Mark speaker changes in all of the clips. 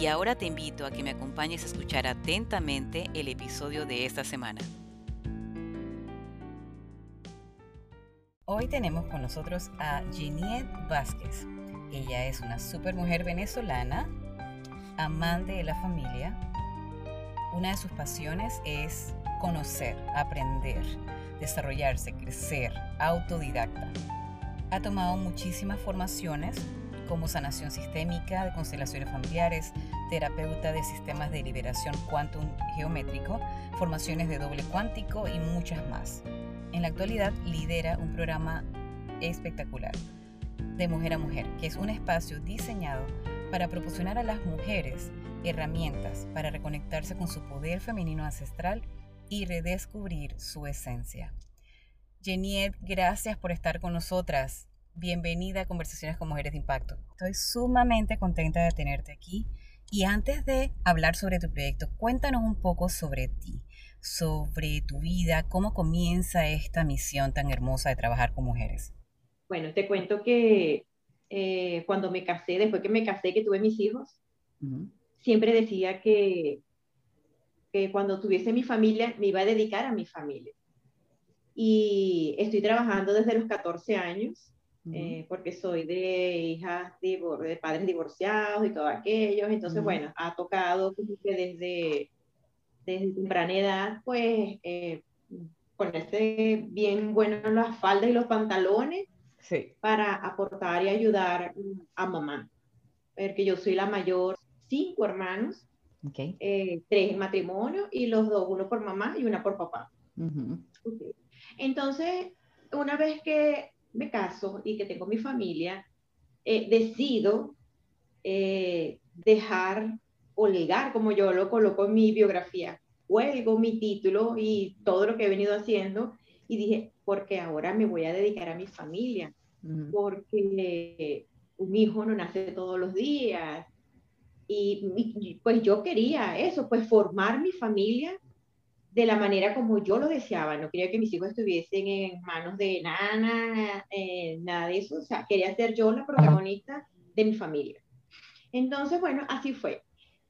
Speaker 1: Y ahora te invito a que me acompañes a escuchar atentamente el episodio de esta semana. Hoy tenemos con nosotros a Geniet Vázquez. Ella es una supermujer venezolana, amante de la familia. Una de sus pasiones es conocer, aprender, desarrollarse, crecer, autodidacta. Ha tomado muchísimas formaciones como sanación sistémica de constelaciones familiares, terapeuta de sistemas de liberación quantum geométrico, formaciones de doble cuántico y muchas más. En la actualidad lidera un programa espectacular de mujer a mujer, que es un espacio diseñado para proporcionar a las mujeres herramientas para reconectarse con su poder femenino ancestral y redescubrir su esencia. Jeniet, gracias por estar con nosotras. Bienvenida a Conversaciones con Mujeres de Impacto. Estoy sumamente contenta de tenerte aquí. Y antes de hablar sobre tu proyecto, cuéntanos un poco sobre ti, sobre tu vida, cómo comienza esta misión tan hermosa de trabajar con mujeres.
Speaker 2: Bueno, te cuento que eh, cuando me casé, después que me casé, que tuve mis hijos, siempre decía que, que cuando tuviese mi familia me iba a dedicar a mi familia. Y estoy trabajando desde los 14 años eh, porque soy de hijas de padres divorciados y todo aquello. Entonces, bueno, ha tocado desde, desde temprana edad, pues, eh, ponerse bien bueno las faldas y los pantalones para aportar y ayudar a mamá. Porque yo soy la mayor, cinco hermanos, eh, tres en matrimonio y los dos, uno por mamá y una por papá. Entonces, una vez que me caso y que tengo mi familia, eh, decido eh, dejar o legar, como yo lo coloco en mi biografía, huelgo mi título y todo lo que he venido haciendo y dije, porque ahora me voy a dedicar a mi familia, porque un hijo no nace todos los días. y, pues yo quería eso, pues formar mi familia de la manera como yo lo deseaba. No quería que mis hijos estuviesen en manos de nana, eh, nada de eso. O sea, quería ser yo la protagonista de mi familia. Entonces, bueno, así fue.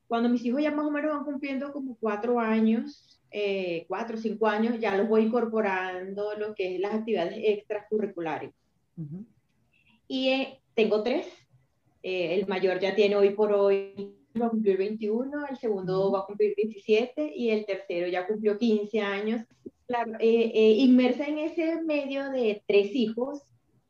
Speaker 2: Cuando mis hijos ya más o menos van cumpliendo como cuatro años, eh, cuatro o cinco años, ya los voy incorporando lo que es las actividades extracurriculares. Y eh, tengo tres. el mayor ya tiene hoy por hoy va a cumplir 21, el segundo va a cumplir 17 y el tercero ya cumplió 15 años. Claro, eh, eh, inmersa en ese medio de tres hijos,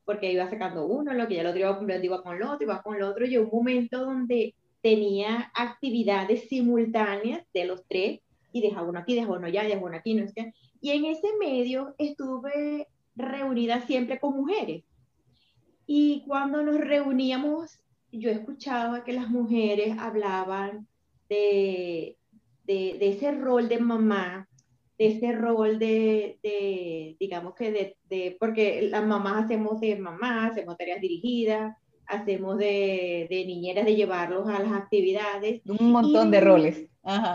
Speaker 2: porque iba sacando uno, lo que ya lo otro iba cumpliendo, iba con el otro, iba con el otro, y un momento donde tenía actividades simultáneas de los tres, y dejaba uno aquí, dejaba uno allá, dejaba uno aquí, no sé Y en ese medio estuve reunida siempre con mujeres. Y cuando nos reuníamos yo escuchaba que las mujeres hablaban de, de, ese rol de mamá, de ese rol de, de digamos que de, de, porque las mamás hacemos de mamá, hacemos tareas dirigidas, hacemos de, de niñeras de llevarlos a las actividades.
Speaker 1: Un montón de roles.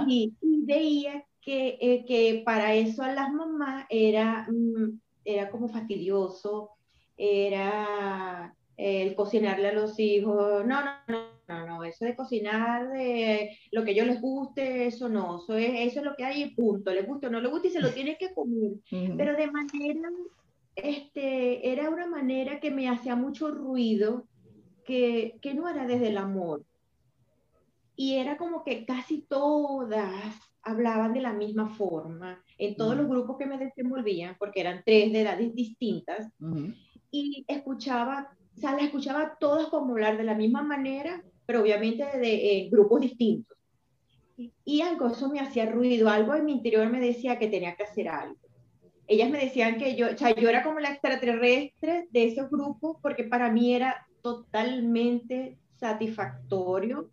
Speaker 2: Y, veía que, eh, que, para eso a las mamás era, mm, era como fastidioso, era el cocinarle a los hijos, no, no, no, no, no, eso de cocinar de lo que yo les guste, eso no, eso es, eso es lo que hay y punto, les gusta o no les gusta y se lo tiene que comer, pero de manera, este, era una manera que me hacía mucho ruido, que, que no era desde el amor, y era como que casi todas hablaban de la misma forma, en todos los grupos que me desenvolvían, porque eran tres de edades distintas, y escuchaba o sea, las escuchaba todas como hablar de la misma manera, pero obviamente de eh, grupos distintos. Y, algo, eso me hacía ruido, algo en mi interior me decía que tenía que hacer algo. Ellas me decían que yo, o sea, yo era como la extraterrestre de esos grupos porque para mí era totalmente satisfactorio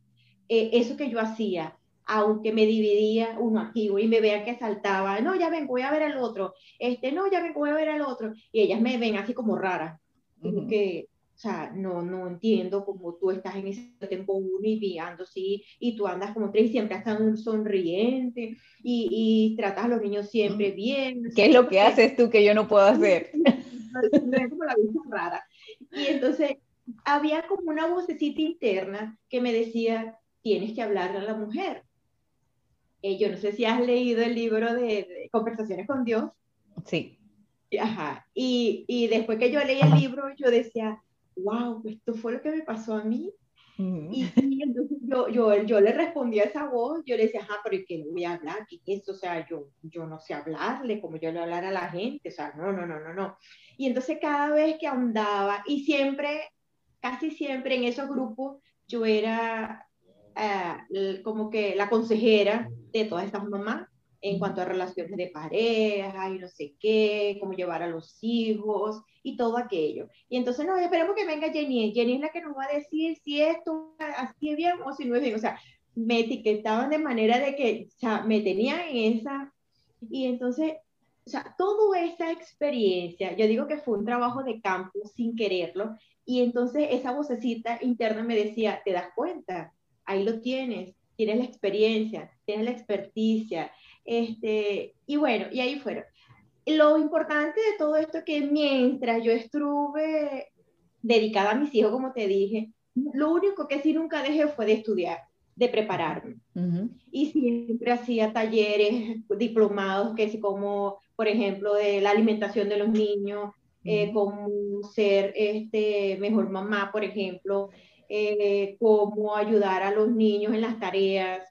Speaker 2: eh, eso que yo hacía, aunque me dividía uno aquí y me vean que saltaba, no, ya ven, voy a ver al otro, este, no, ya ven, voy a ver al otro, y ellas me ven así como rara, que, o sea, no, no entiendo cómo tú estás en ese tiempo uno y viendo, sí, y tú andas como tres y siempre estás un sonriente y, y, tratas a los niños siempre bien.
Speaker 3: ¿Qué es lo que haces tú que yo no puedo hacer?
Speaker 2: es como la vista rara. Y entonces había como una vocecita interna que me decía, tienes que hablarle a la mujer. Eh, yo no sé si has leído el libro de, Conversaciones con Dios.
Speaker 3: Sí.
Speaker 2: Ajá. Y, y, después que yo leí el libro, yo decía, wow, esto fue lo que me pasó a mí. y, entonces yo, yo, yo, le respondí a esa voz, yo le decía, ajá, pero ¿qué le voy a hablar? ¿Qué es eso? O sea, yo, yo no sé hablarle como yo le hablar a la gente, o sea, no, no, no, no, no. Y entonces cada vez que ahondaba, y siempre, casi siempre en esos grupos, yo era eh, como que la consejera de todas estas mamás en cuanto a relaciones de pareja y no sé qué, cómo llevar a los hijos y todo aquello. Y entonces, no, esperemos que venga Jenny. Jenny es la que nos va a decir si esto así es bien o si no es bien. O sea, me etiquetaban de manera de que, o sea, me tenían en esa... Y entonces, o sea, toda esa experiencia, yo digo que fue un trabajo de campo sin quererlo. Y entonces esa vocecita interna me decía, ¿te das cuenta? ahí lo tienes, tienes la experiencia, tienes la experticia, este, y bueno, y ahí fueron. Lo importante de todo esto que mientras yo estuve dedicada a mis hijos, como te dije, lo único que sí nunca dejé fue de estudiar, de prepararme. Y siempre hacía talleres, diplomados, que es como, por ejemplo, de la alimentación de los niños, eh, como ser este, mejor mamá, por ejemplo, eh, cómo ayudar a los niños en las tareas.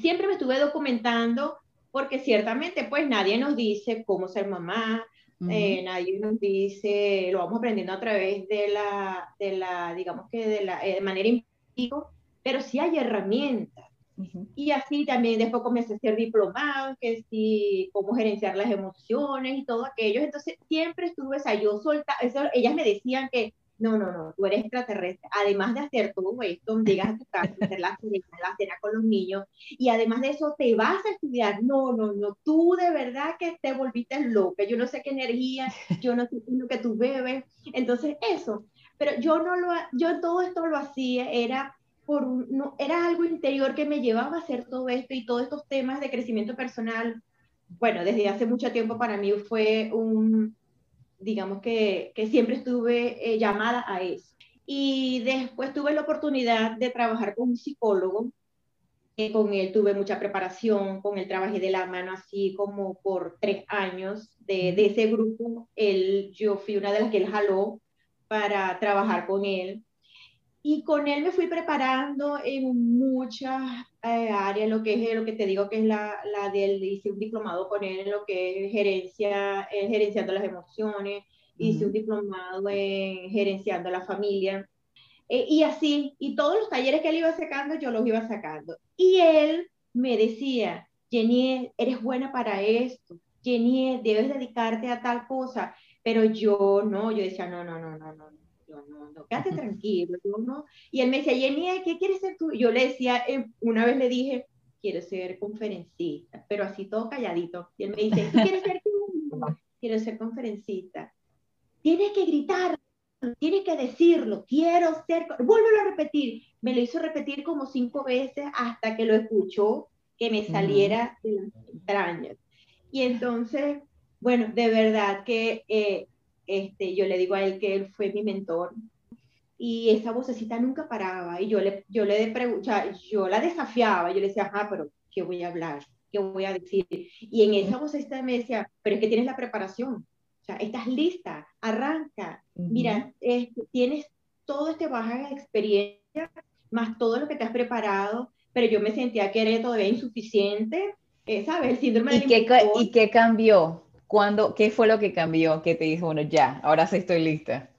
Speaker 2: Siempre me estuve documentando porque ciertamente pues nadie nos dice cómo ser mamá, eh, nadie nos dice, lo vamos aprendiendo a través de la, de la digamos que de la eh, manera empírica, pero sí hay herramientas. Y así también después comencé a hacer diplomados, que sí, cómo gerenciar las emociones y todo aquello. Entonces siempre estuve, o sea, yo solta, eso, ellas me decían que no, no, no, tú eres extraterrestre. Además de hacer todo esto, llegas a tu casa, hacer la cena, la cena con los niños, y además de eso te vas a estudiar. No, no, no, tú de verdad que te volviste loca. Yo no sé qué energía, yo no sé lo que tú bebes. Entonces, eso. Pero yo no lo, yo todo esto lo hacía, era por no, era algo interior que me llevaba a hacer todo esto y todos estos temas de crecimiento personal. Bueno, desde hace mucho tiempo para mí fue un, digamos que, que siempre estuve eh, llamada a eso. Y después tuve la oportunidad de trabajar con un psicólogo. Eh, con él tuve mucha preparación, con él trabajé de la mano así como por tres años. De, de ese grupo, él, yo fui una de las que él jaló para trabajar con él. Y con él me fui preparando en muchas eh, áreas, lo que es lo que te digo que es la, la del, hice un diplomado con él en lo que es gerencia, eh, gerenciando las emociones, hice un diplomado en gerenciando la familia. Eh, y así, y todos los talleres que él iba sacando, yo los iba sacando. Y él me decía, Jenny, eres buena para esto, Jenny, debes dedicarte a tal cosa, pero yo no, yo decía, no, no, no, no, no, quédate tranquilo, no. Y él me decía, Jenny, ¿qué quieres ser tú? Yo le decía, eh, una vez le dije, quiero ser conferencista, pero así todo calladito. Y él me dice, ¿qué quieres ser tú? Quiero ser conferencista. Tienes que gritar, tienes que decirlo, quiero ser, vuélvelo a repetir. Me lo hizo repetir como cinco veces hasta que lo escuchó, que me saliera de las entrañas. Y entonces, bueno, de verdad que eh, este, yo le digo a él que él fue mi mentor y esa vocecita nunca paraba y yo le, yo le yo la desafiaba, yo le decía, ajá, pero ¿qué voy a hablar? ¿Qué voy a decir? Y en esa vocecita me decía, pero es que tienes la preparación, o sea, estás lista, arranca, mira, tienes todo este baja de experiencia, más todo lo que te has preparado, pero yo me sentía que era todavía insuficiente, eh, ¿sabes? El síndrome
Speaker 3: ¿Y qué, ¿Y qué cambió? ¿Cuándo, ¿Qué fue lo que cambió que te dijo, bueno, ya, ahora sí estoy lista?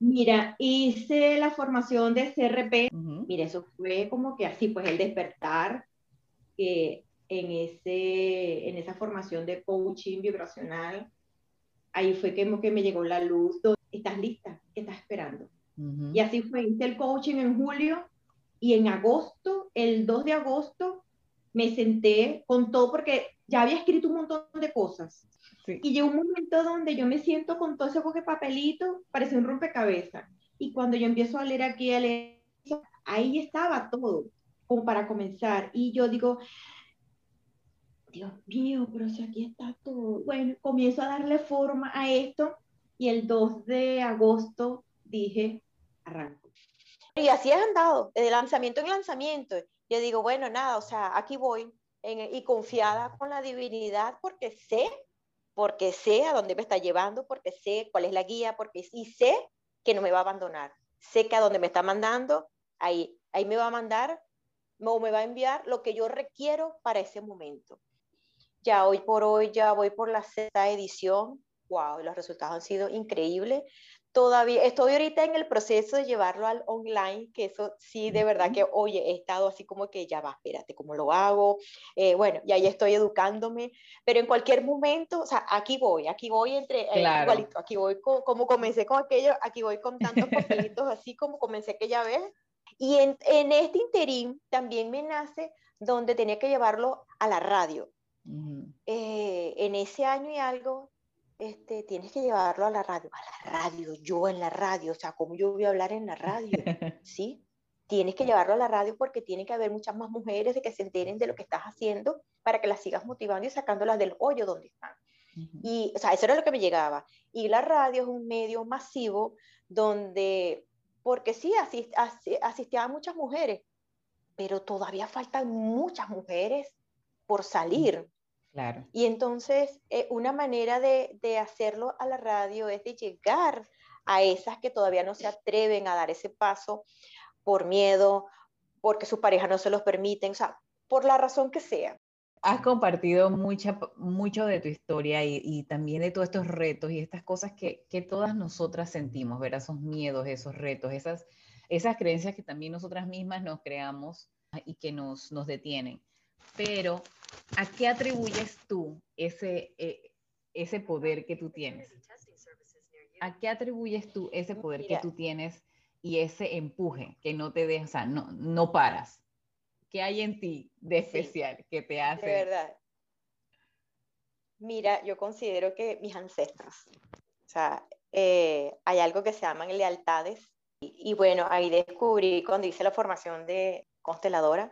Speaker 2: Mira, hice la formación de CRP. Mira, eso fue como que así, pues el despertar que en, ese, en esa formación de coaching vibracional, ahí fue que, que me llegó la luz. ¿Estás lista? ¿Qué estás esperando? Y así fue, hice el coaching en julio y en agosto, el 2 de agosto,
Speaker 4: me senté con todo porque ya había escrito un montón de cosas. Y llegó un momento donde yo me siento con todo ese de papelito, parece un rompecabezas. Y cuando yo empiezo a leer aquí, a leer, ahí estaba todo, como para comenzar. Y yo digo, Dios mío, pero si aquí está todo. Bueno, comienzo a darle forma a esto y el 2 de agosto dije, arranco.
Speaker 2: Y así he andado, de lanzamiento en lanzamiento. Yo digo, bueno, nada, o sea, aquí voy y confiada con la divinidad porque sé, porque sé a dónde me está llevando, porque sé cuál es la guía, porque y sé que no me va a abandonar. Sé que a dónde me está mandando, ahí, ahí me va a mandar o me va a enviar lo que yo requiero para ese momento. Ya hoy por hoy, ya voy por la sexta edición. Wow, los resultados han sido increíbles. Todavía estoy ahorita en el proceso de llevarlo al online, que eso sí, de verdad que, oye, he estado así como que ya va, espérate, ¿cómo lo hago? Eh, bueno, ya ahí estoy educándome, pero en cualquier momento, o sea, aquí voy, aquí voy entre, eh, igualito, aquí voy como comencé con aquello, aquí voy con tantos papelitos así como comencé aquella vez. Y en, en este interín también me nace donde tenía que llevarlo a la radio. Eh, en ese año y algo, este, tienes que llevarlo a la radio, a la radio, yo en la radio, o sea, ¿cómo yo voy a hablar en la radio? ¿Sí? Tienes que llevarlo a la radio porque tiene que haber muchas más mujeres de que se enteren de lo que estás haciendo para que las sigas motivando y sacándolas del hoyo donde están. Y, o sea, eso era lo que me llegaba. Y la radio es un medio masivo donde, porque sí, asist, asistían muchas mujeres, pero todavía faltan muchas mujeres por salir.
Speaker 3: Claro.
Speaker 2: Y entonces, eh, una manera de, de, hacerlo a la radio es de llegar a esas que todavía no se atreven a dar ese paso por miedo, porque su pareja no se los permiten, o sea, por la razón que sea.
Speaker 3: Has compartido mucha, mucho de tu historia y, y, también de todos estos retos y estas cosas que, que todas nosotras sentimos, ver esos miedos, esos retos, esas, esas creencias que también nosotras mismas nos creamos y que nos, nos detienen. Pero, ¿a qué atribuyes tú ese, eh, ese poder que tú tienes? ¿A qué atribuyes tú ese poder que tú tienes y ese empuje que no te deja, o sea, no, no paras? ¿Qué hay en ti de especial que te hace?
Speaker 2: De verdad. Mira, yo considero que mis ancestros, o sea, eh, hay algo que se llaman lealtades. Y, y, bueno, ahí descubrí cuando hice la formación de consteladora,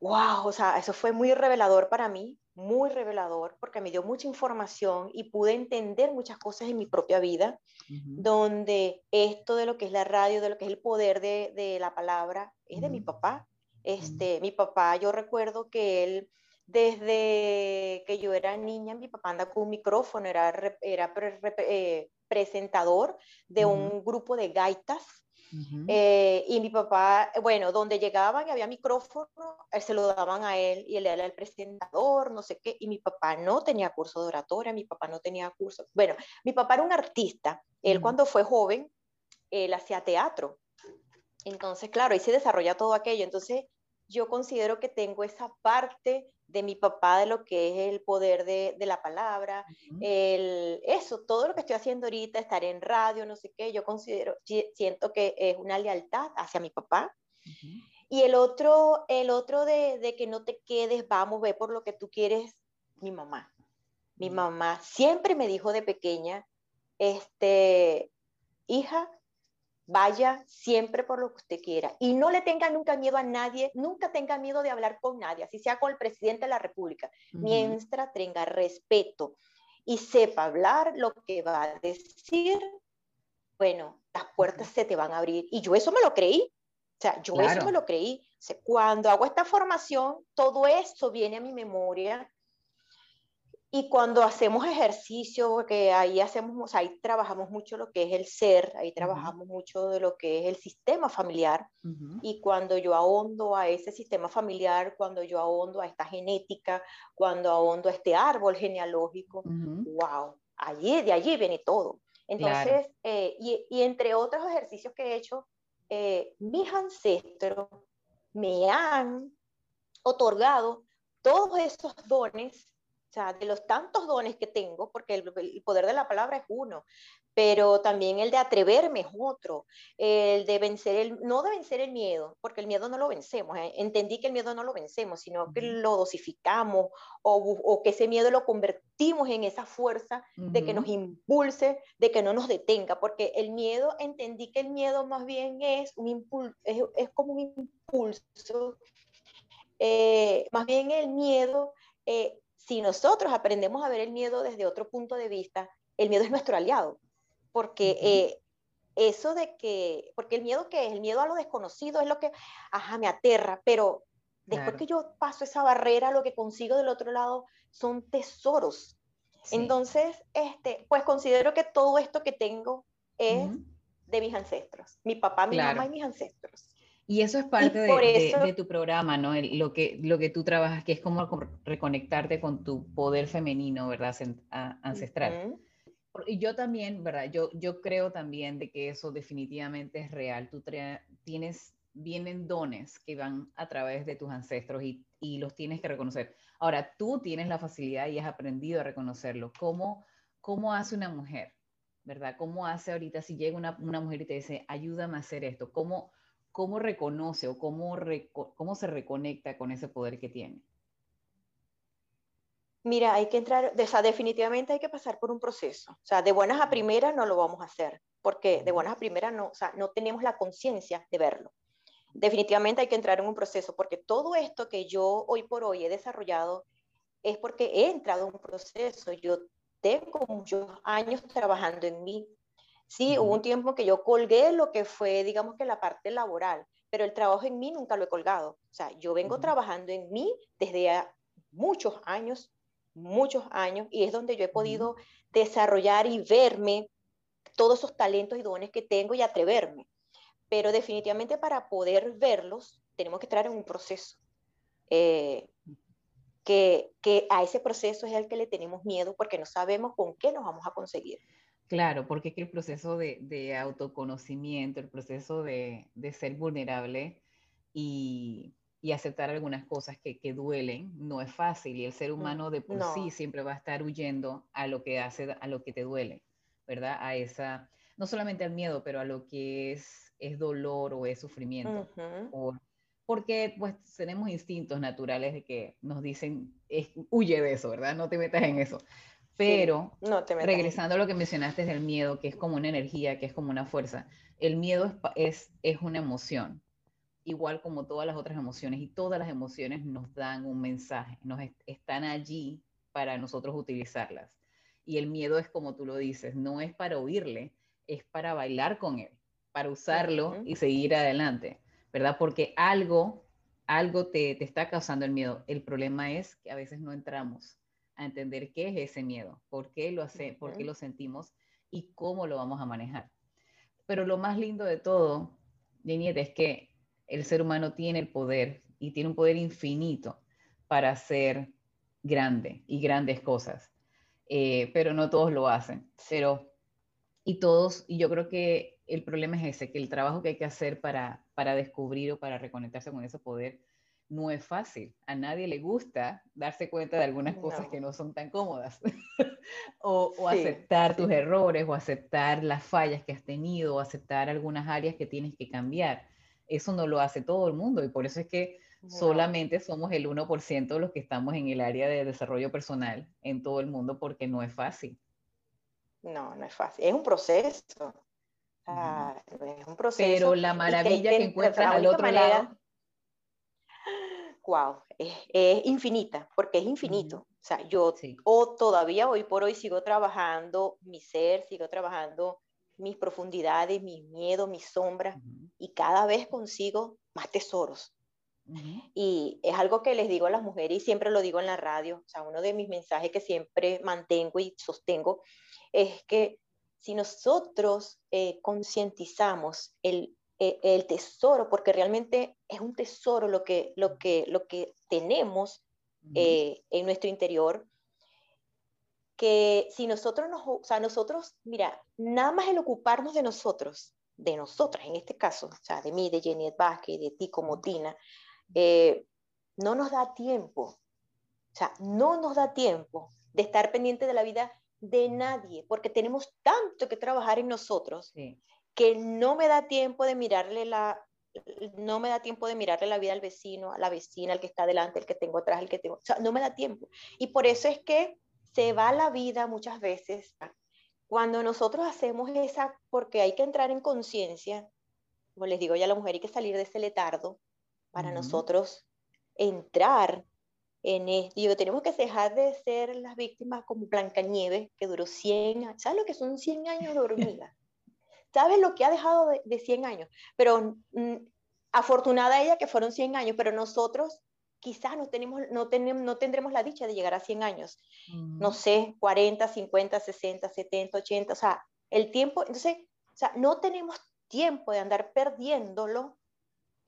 Speaker 2: Wow, o sea, eso fue muy revelador para mí, muy revelador, porque me dio mucha información y pude entender muchas cosas en mi propia vida, donde esto de lo que es la radio, de lo que es el poder de, de la palabra, es de mi papá. Este, Mi papá, yo recuerdo que él, desde que yo era niña, mi papá anda con un micrófono, era, era eh, presentador de un grupo de gaitas eh, y mi papá, bueno, donde llegaban y había micrófono, eh, se lo daban a él y él era el presentador, no sé qué. Y mi papá no tenía curso de oratoria, mi papá no tenía curso. Bueno, mi papá era un artista. Él cuando fue joven, él hacía teatro. Entonces, claro, ahí se desarrolla todo aquello. Entonces, yo considero que tengo esa parte de mi papá, de lo que es el poder de, de la palabra, el, eso, todo lo que estoy haciendo ahorita, estar en radio, no sé qué, yo considero, siento que es una lealtad hacia mi papá. Y el otro, el otro de, de, que no te quedes, vamos, ve por lo que tú quieres, mi mamá. Mi mamá siempre me dijo de pequeña, este, hija, Vaya siempre por lo que usted quiera y no le tenga nunca miedo a nadie, nunca tenga miedo de hablar con nadie, así sea con el presidente de la República, mientras tenga respeto y sepa hablar lo que va a decir, bueno, las puertas se te van a abrir. Y yo eso me lo creí, o sea, yo eso me lo creí. cuando hago esta formación, todo eso viene a mi memoria y cuando hacemos ejercicio, porque ahí hacemos, ahí trabajamos mucho lo que es el ser, ahí trabajamos mucho de lo que es el sistema familiar. Y cuando yo ahondo a ese sistema familiar, cuando yo ahondo a esta genética, cuando ahondo a este árbol genealógico, wow, allí, de allí viene todo. Entonces, eh, y, y, entre otros ejercicios que he hecho, eh, mis ancestros me han otorgado todos esos dones sea, de los tantos dones que tengo, porque el, poder de la palabra es uno, pero también el de atreverme es otro, el de vencer el, no de vencer el miedo, porque el miedo no lo vencemos, ¿eh? entendí que el miedo no lo vencemos, sino que lo dosificamos o, o, que ese miedo lo convertimos en esa fuerza de que nos impulse, de que no nos detenga, porque el miedo, entendí que el miedo más bien es, un impulso, es, es como un impulso, eh, más bien el miedo eh, si nosotros aprendemos a ver el miedo desde otro punto de vista, el miedo es nuestro aliado, porque eh, eso de que, porque el miedo que es, el miedo a lo desconocido es lo que, ajá, me aterra, pero después que yo paso esa barrera, lo que consigo del otro lado son tesoros. Entonces, este, pues considero que todo esto que tengo es de mis ancestros, mi papá, mi mamá y mis ancestros.
Speaker 3: Y eso es parte de, tu programa, ¿no? lo, que, lo que tú trabajas, que es como reconectarte con tu poder femenino, ¿verdad? Ancestral. Y yo también, ¿verdad? Yo, yo creo también de que eso definitivamente es real. Tú tienes, vienen dones que van a través de tus ancestros y, y, los tienes que reconocer. Ahora, tú tienes la facilidad y has aprendido a reconocerlo. ¿Cómo, cómo hace una mujer? ¿Verdad? ¿Cómo hace ahorita si llega una, una mujer y te dice, ayúdame a hacer esto? ¿Cómo, ¿cómo reconoce o cómo, cómo se reconecta con ese poder que tiene?
Speaker 2: Mira, hay que entrar, o sea, definitivamente hay que pasar por un proceso. O sea, de buenas a primeras no lo vamos a hacer, porque de buenas a primeras no, o sea, no tenemos la conciencia de verlo. Definitivamente hay que entrar en un proceso, porque todo esto que yo hoy por hoy he desarrollado es porque he entrado en un proceso. Yo tengo muchos años trabajando en mí, Sí, hubo un tiempo que yo colgué lo que fue, digamos que la parte laboral, pero el trabajo en mí nunca lo he colgado. O sea, yo vengo trabajando en mí desde muchos años, muchos años, y es donde yo he podido desarrollar y verme todos esos talentos y dones que tengo y atreverme. Pero definitivamente para poder verlos, tenemos que entrar en un proceso. Eh, que, que a ese proceso es el que le tenemos miedo porque no sabemos con qué nos vamos a conseguir.
Speaker 3: Claro, porque es que el proceso de, autoconocimiento, el proceso de, ser vulnerable y, aceptar algunas cosas que, duelen, no es fácil. Y el ser mm, humano de por sí siempre va a estar huyendo a lo que hace, a lo que te duele, ¿verdad? A esa, no solamente al miedo, pero a lo que es, es dolor o es sufrimiento. porque pues tenemos instintos naturales de que nos dicen, huye de eso, ¿verdad? No te metas en eso. Pero regresando a lo que mencionaste del miedo, que es como una energía, que es como una fuerza, el miedo es, es, una emoción, igual como todas las otras emociones, y todas las emociones nos dan un mensaje, nos están allí para nosotros utilizarlas. Y el miedo es como tú lo dices, no es para oírle, es para bailar con él, para usarlo y seguir adelante, ¿verdad? Porque algo, algo te, te está causando el miedo. El problema es que a veces no entramos a entender qué es ese miedo, por qué lo hace, por qué lo sentimos y cómo lo vamos a manejar. Pero lo más lindo de todo, Jeniet, es que el ser humano tiene el poder y tiene un poder infinito para hacer grande y grandes cosas, eh, pero no todos lo hacen. Pero, y todos, y yo creo que el problema es ese, que el trabajo que hay que hacer para, para descubrir o para reconectarse con ese poder no es fácil. A nadie le gusta darse cuenta de algunas cosas que no son tan cómodas. o, aceptar tus errores, o aceptar las fallas que has tenido, o aceptar algunas áreas que tienes que cambiar. Eso no lo hace todo el mundo y por eso es que solamente somos el 1% los que estamos en el área de desarrollo personal en todo el mundo porque no es fácil.
Speaker 2: No, no es fácil. Es un proceso. es un proceso.
Speaker 3: Pero la maravilla que, encuentras al otro lado
Speaker 2: wow, es, infinita, porque es infinito. O sea, yo o todavía hoy por hoy sigo trabajando mi ser, sigo trabajando mis profundidades, mis miedos, mis sombras, y cada vez consigo más tesoros. Y es algo que les digo a las mujeres y siempre lo digo en la radio, o sea, uno de mis mensajes que siempre mantengo y sostengo es que si nosotros eh, concientizamos el eh, el tesoro, porque realmente es un tesoro lo que, lo que, lo que tenemos eh, en nuestro interior, que si nosotros nos, o sea, nosotros, mira, nada más el ocuparnos de nosotros, de nosotras en este caso, o sea, de mí, de Jenny Vázquez, de ti como Tina, eh, no nos da tiempo O sea, no nos da tiempo de estar pendiente de la vida de nadie, porque tenemos tanto que trabajar en nosotros que no me da tiempo de mirarle la no me da tiempo de mirarle la vida al vecino, a la vecina, al que está delante, el que tengo atrás, el que tengo, o sea, no me da tiempo. Y por eso es que se va la vida muchas veces cuando nosotros hacemos esa, porque hay que entrar en conciencia, como les digo ya a la mujer, hay que salir de ese letardo para nosotros entrar en esto. Digo, tenemos que dejar de ser las víctimas como Blancanieves, que duró 100 años. ¿Sabes lo que son 100 años de hormiga? ¿Sabes lo que ha dejado de, de 100 años? Pero mm, afortunada ella que fueron 100 años, pero nosotros quizás no, tenemos, no, tenemos, no tendremos la dicha de llegar a 100 años. No sé, 40, 50, 60, 70, 80, o sea, el tiempo, entonces, o sea, no tenemos tiempo de andar perdiéndolo.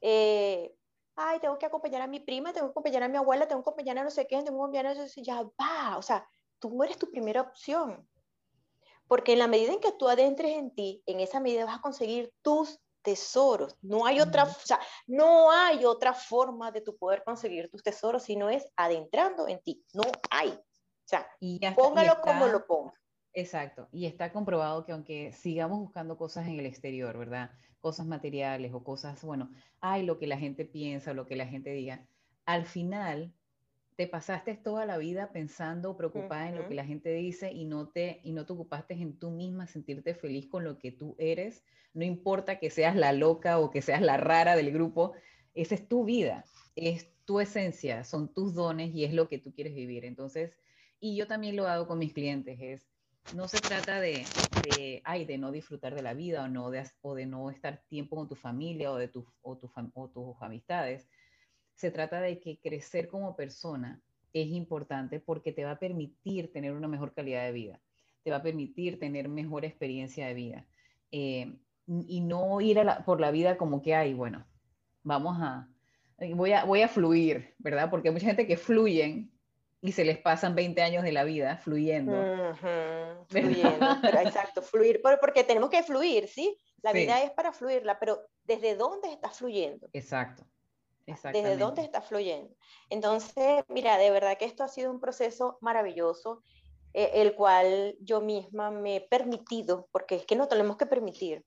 Speaker 2: Eh, ay, tengo que acompañar a mi prima, tengo que acompañar a mi abuela, tengo que acompañar a no sé qué, tengo que acompañar a eso, ya va, o sea, tú eres tu primera opción. Porque en la medida en que tú adentres en ti, en esa medida vas a conseguir tus tesoros. No hay otra, o sea, no hay otra forma de tu poder conseguir tus tesoros si no es adentrando en ti. No hay. O sea, y póngalo como lo ponga.
Speaker 3: Exacto. Y está comprobado que aunque sigamos buscando cosas en el exterior, ¿verdad? Cosas materiales o cosas, bueno, hay lo que la gente piensa, lo que la gente diga. Al final, te pasaste toda la vida pensando, preocupada en lo que la gente dice y no te y no te ocupaste en tú misma sentirte feliz con lo que tú eres, no importa que seas la loca o que seas la rara del grupo, esa es tu vida, es tu esencia, son tus dones y es lo que tú quieres vivir. Entonces, y yo también lo hago con mis clientes, es no se trata de, de, ay, de no disfrutar de la vida o, no de, o de no estar tiempo con tu familia o de tu, o, tu, o tus amistades, se trata de que crecer como persona es importante porque te va a permitir tener una mejor calidad de vida, te va a permitir tener mejor experiencia de vida eh, y no ir por la vida como que hay, bueno, vamos a, eh, voy a, voy a fluir, ¿verdad? Porque hay mucha gente que fluyen y se les pasan 20 años de la vida fluyendo.
Speaker 2: fluyendo, exacto, fluir, porque tenemos que fluir, ¿sí? La vida es para fluirla, pero ¿desde dónde estás fluyendo?
Speaker 3: Exacto
Speaker 2: desde dónde está fluyendo. Entonces, mira, de verdad que esto ha sido un proceso maravilloso, eh, el cual yo misma me he permitido, porque es que no tenemos que permitir.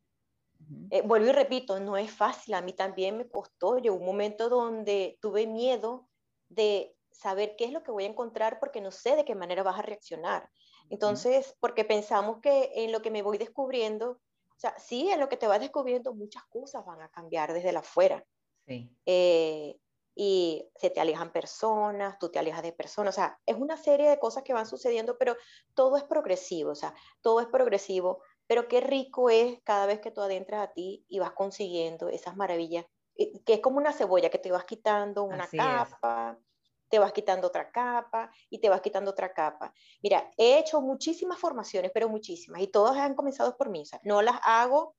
Speaker 2: Eh, vuelvo y repito, no es fácil, a mí también me costó, llegó un momento donde tuve miedo de saber qué es lo que voy a encontrar porque no sé de qué manera vas a reaccionar. Entonces, porque pensamos que en lo que me voy descubriendo, o sea, sí, en lo que te vas descubriendo, muchas cosas van a cambiar desde la afuera. Eh, y se te alejan personas, tú te alejas de personas, o sea, es una serie de cosas que van sucediendo, pero todo es progresivo, o sea, todo es progresivo, pero qué rico es cada vez que tú adentras a ti y vas consiguiendo esas maravillas, que es como una cebolla que te vas quitando una capa, te vas quitando otra capa y te vas quitando otra capa. Mira, he hecho muchísimas formaciones, pero muchísimas, y todas han comenzado por mí. O sea, no las hago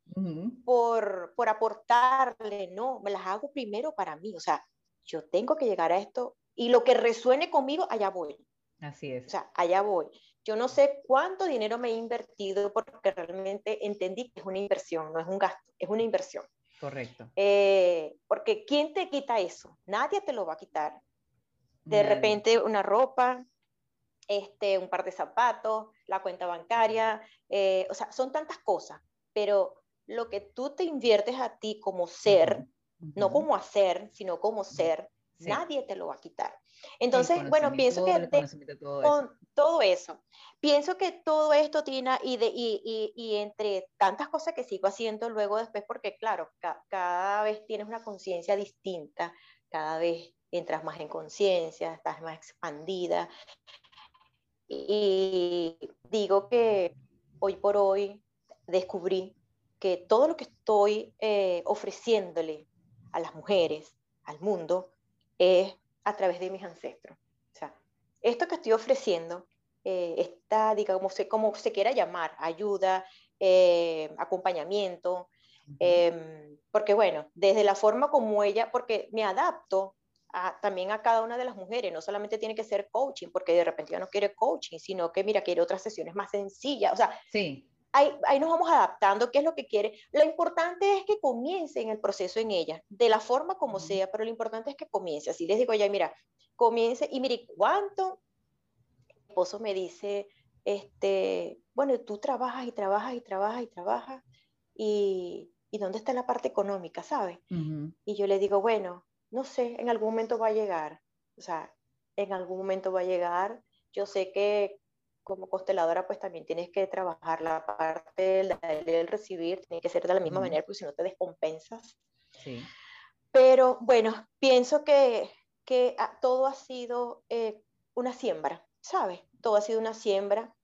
Speaker 2: por, por aportarle, no, me las hago primero para mí. O sea, yo tengo que llegar a esto y lo que resuene conmigo, allá voy.
Speaker 3: Así es.
Speaker 2: O sea, allá voy. Yo no sé cuánto dinero me he invertido porque realmente entendí que es una inversión, no es un gasto, es una inversión.
Speaker 3: Correcto.
Speaker 2: Eh, porque ¿quién te quita eso? Nadie te lo va a quitar. De repente una ropa, este, un par de zapatos, la cuenta bancaria, eh, o sea, son tantas cosas, pero lo que tú te inviertes a ti como ser, no como hacer, sino como ser, nadie te lo va a quitar. Entonces, bueno, pienso que todo con todo eso, pienso que todo esto, Tina, y, de, y, y, entre tantas cosas que sigo haciendo luego después, porque claro, cada vez tienes una conciencia distinta, cada vez entras más en conciencia, estás más expandida. Y digo que hoy por hoy descubrí que todo lo que estoy eh, ofreciéndole a las mujeres, al mundo, es a través de mis ancestros. O sea, esto que estoy ofreciendo, eh, esta, digamos, como se quiera llamar, ayuda, eh, acompañamiento, em, porque bueno, desde la forma como ella, porque me adapto también a cada una de las mujeres. No solamente tiene que ser coaching, porque de repente ya no quiere coaching, sino que, mira, quiere otras sesiones más sencillas. O sea,
Speaker 3: sí.
Speaker 2: ahí, ahí, nos vamos adaptando, qué es lo que quiere. Lo importante es que comience en el proceso en ella, de la forma como sea, pero lo importante es que comience. Así les digo ya, mira, comience y mire, ¿cuánto? Mi esposo me dice, este, bueno, tú trabajas y trabajas y trabajas y trabajas y, y ¿dónde está la parte económica, sabes? Y yo le digo, bueno, no sé, en algún momento va a llegar, o sea, en algún momento va a llegar. Yo sé que como consteladora pues también tienes que trabajar la parte del, recibir, tiene que ser de la misma manera porque si no te descompensas. Sí. Pero bueno, pienso que, que todo ha sido eh, una siembra, ¿sabes? Todo ha sido una siembra.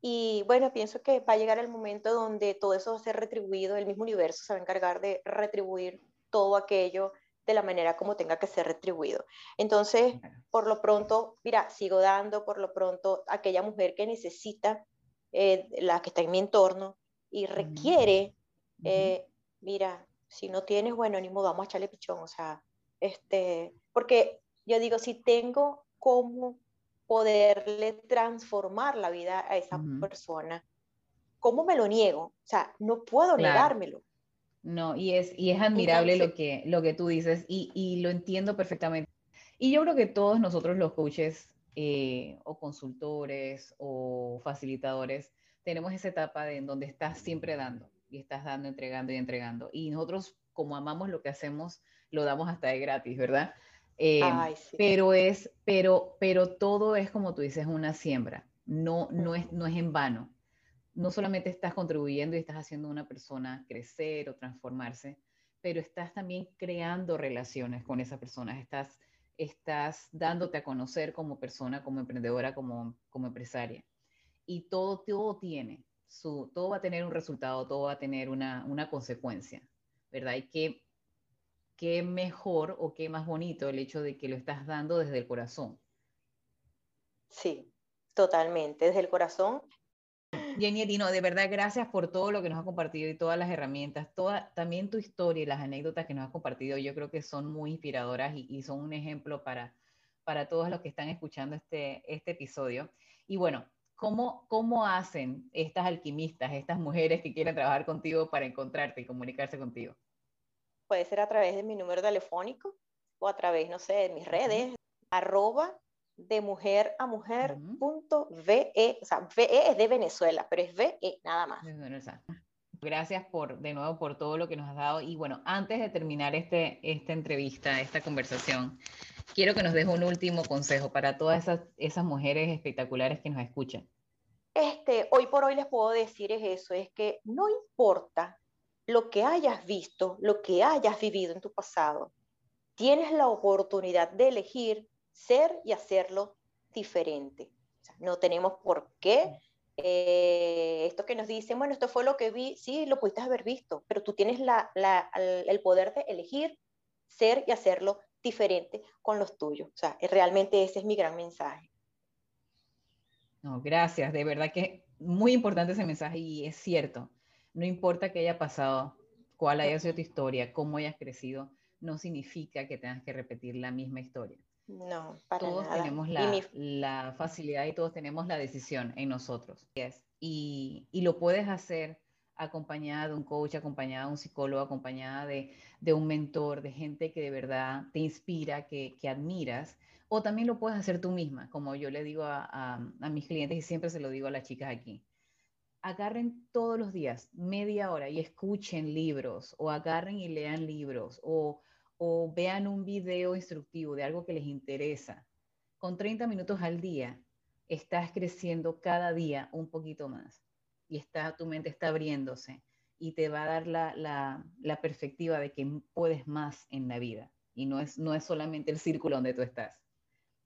Speaker 2: Y bueno, pienso que va a llegar el momento donde todo eso va a ser retribuido, el mismo universo se va a encargar de retribuir todo aquello de la manera como tenga que ser retribuido. Entonces, por lo pronto, mira, sigo dando, por lo pronto, aquella mujer que necesita, eh, la que está en mi entorno y requiere, eh, mira, si no tienes, bueno, ni modo, vamos a echarle pichón, o sea, este, porque yo digo, si tengo cómo poderle transformar la vida a esa persona, ¿cómo me lo niego? O sea, no puedo negármelo.
Speaker 3: No, y es, y es admirable lo, que, lo que tú dices y, y, lo entiendo perfectamente. Y yo creo que todos nosotros los coaches eh, o consultores o facilitadores tenemos esa etapa de en donde estás siempre dando y estás dando, entregando y entregando. Y nosotros, como amamos lo que hacemos, lo damos hasta de gratis, ¿verdad? Eh, pero es, pero, pero todo es como tú dices, una siembra. No, no, es, no es en vano no solamente estás contribuyendo y estás haciendo una persona crecer o transformarse, pero estás también creando relaciones con esa persona, estás, estás dándote a conocer como persona, como emprendedora, como, como empresaria. Y todo, todo tiene, su, todo va a tener un resultado, todo va a tener una, una consecuencia, ¿verdad? Y qué, qué mejor o qué más bonito el hecho de que lo estás dando desde el corazón.
Speaker 2: Sí, totalmente, desde el corazón
Speaker 3: Jenny Dino, de verdad, gracias por todo lo que nos has compartido y todas las herramientas, toda, también tu historia y las anécdotas que nos has compartido, yo creo que son muy inspiradoras y, son un ejemplo para, para todos los que están escuchando este, este episodio. Y bueno, ¿cómo, ¿cómo hacen estas alquimistas, estas mujeres que quieren trabajar contigo para encontrarte y comunicarse contigo?
Speaker 2: Puede ser a través de mi número telefónico o a través, no sé, de mis redes, arroba de mujer a mujer punto VE, o sea, VE es de Venezuela, pero es VE nada más.
Speaker 3: Gracias por, de nuevo, por todo lo que nos has dado. Y bueno, antes de terminar este, esta entrevista, esta conversación, quiero que nos des un último consejo para todas esas, esas mujeres espectaculares que nos escuchan.
Speaker 2: Este, hoy por hoy les puedo decir es eso, es que no importa lo que hayas visto, lo que hayas vivido en tu pasado, tienes la oportunidad de elegir ser y hacerlo diferente. no tenemos por qué eh, esto que nos dicen, bueno, esto fue lo que vi, sí, lo pudiste haber visto, pero tú tienes la, el poder de elegir ser y hacerlo diferente con los tuyos. O sea, realmente ese es mi gran mensaje.
Speaker 3: No, gracias, de verdad que muy importante ese mensaje y es cierto, no importa que haya pasado, cuál haya sido tu historia, cómo hayas crecido, no significa que tengas que repetir la misma historia.
Speaker 2: No, para
Speaker 3: todos tenemos la, la, facilidad y todos tenemos la decisión en nosotros. Y, y, lo puedes hacer acompañada de un coach, acompañada de un psicólogo, acompañada de, de un mentor, de gente que de verdad te inspira, que, que, admiras. O también lo puedes hacer tú misma, como yo le digo a, a, a mis clientes y siempre se lo digo a las chicas aquí. Agarren todos los días media hora y escuchen libros o agarren y lean libros o o vean un video instructivo de algo que les interesa, con 30 minutos al día, estás creciendo cada día un poquito más y está, tu mente está abriéndose y te va a dar la, la, la perspectiva de que puedes más en la vida y no es, no es solamente el círculo donde tú estás.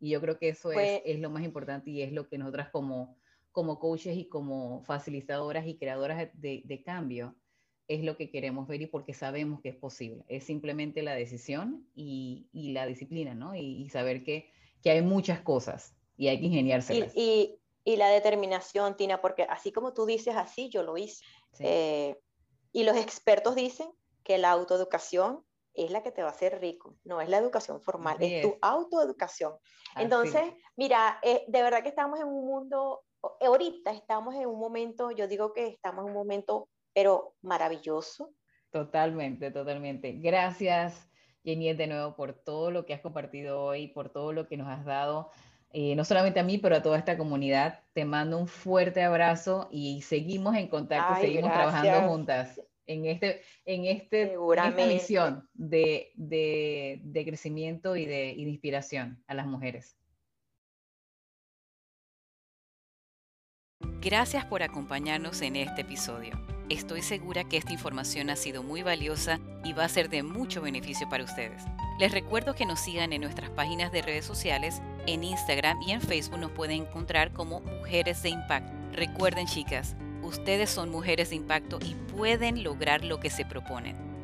Speaker 3: Y yo creo que eso es, pues es, lo más importante y es lo que nosotras como, como coaches y como facilitadoras y creadoras de, de cambio es lo que queremos ver y porque sabemos que es posible. Es simplemente la decisión y, y la disciplina, ¿no? Y, saber que, que, hay muchas cosas y hay que ingeniárselas.
Speaker 2: Y, y, la determinación, Tina, porque así como tú dices así, yo lo hice. Eh, y los expertos dicen que la autoeducación es la que te va a hacer rico, no es la educación formal, es, tu autoeducación. Entonces, mira, eh, de verdad que estamos en un mundo ahorita estamos en un momento, yo digo que estamos en un momento, pero maravilloso.
Speaker 1: Totalmente, totalmente. Gracias, Jenny, de nuevo por todo lo que has compartido hoy, por todo lo que nos has dado, eh, no solamente a mí, pero a toda esta comunidad. Te mando un fuerte abrazo y seguimos en contacto, seguimos trabajando juntas en, este, en, este, esta misión de, de, de crecimiento y de, y de inspiración a las mujeres. Gracias por acompañarnos en este episodio. Estoy segura que esta información ha sido muy valiosa y va a ser de mucho beneficio para ustedes. Les recuerdo que nos sigan en nuestras páginas de redes sociales, en Instagram y en Facebook nos pueden encontrar como Mujeres de Impacto. Recuerden chicas, ustedes son mujeres de impacto y pueden lograr lo que se proponen.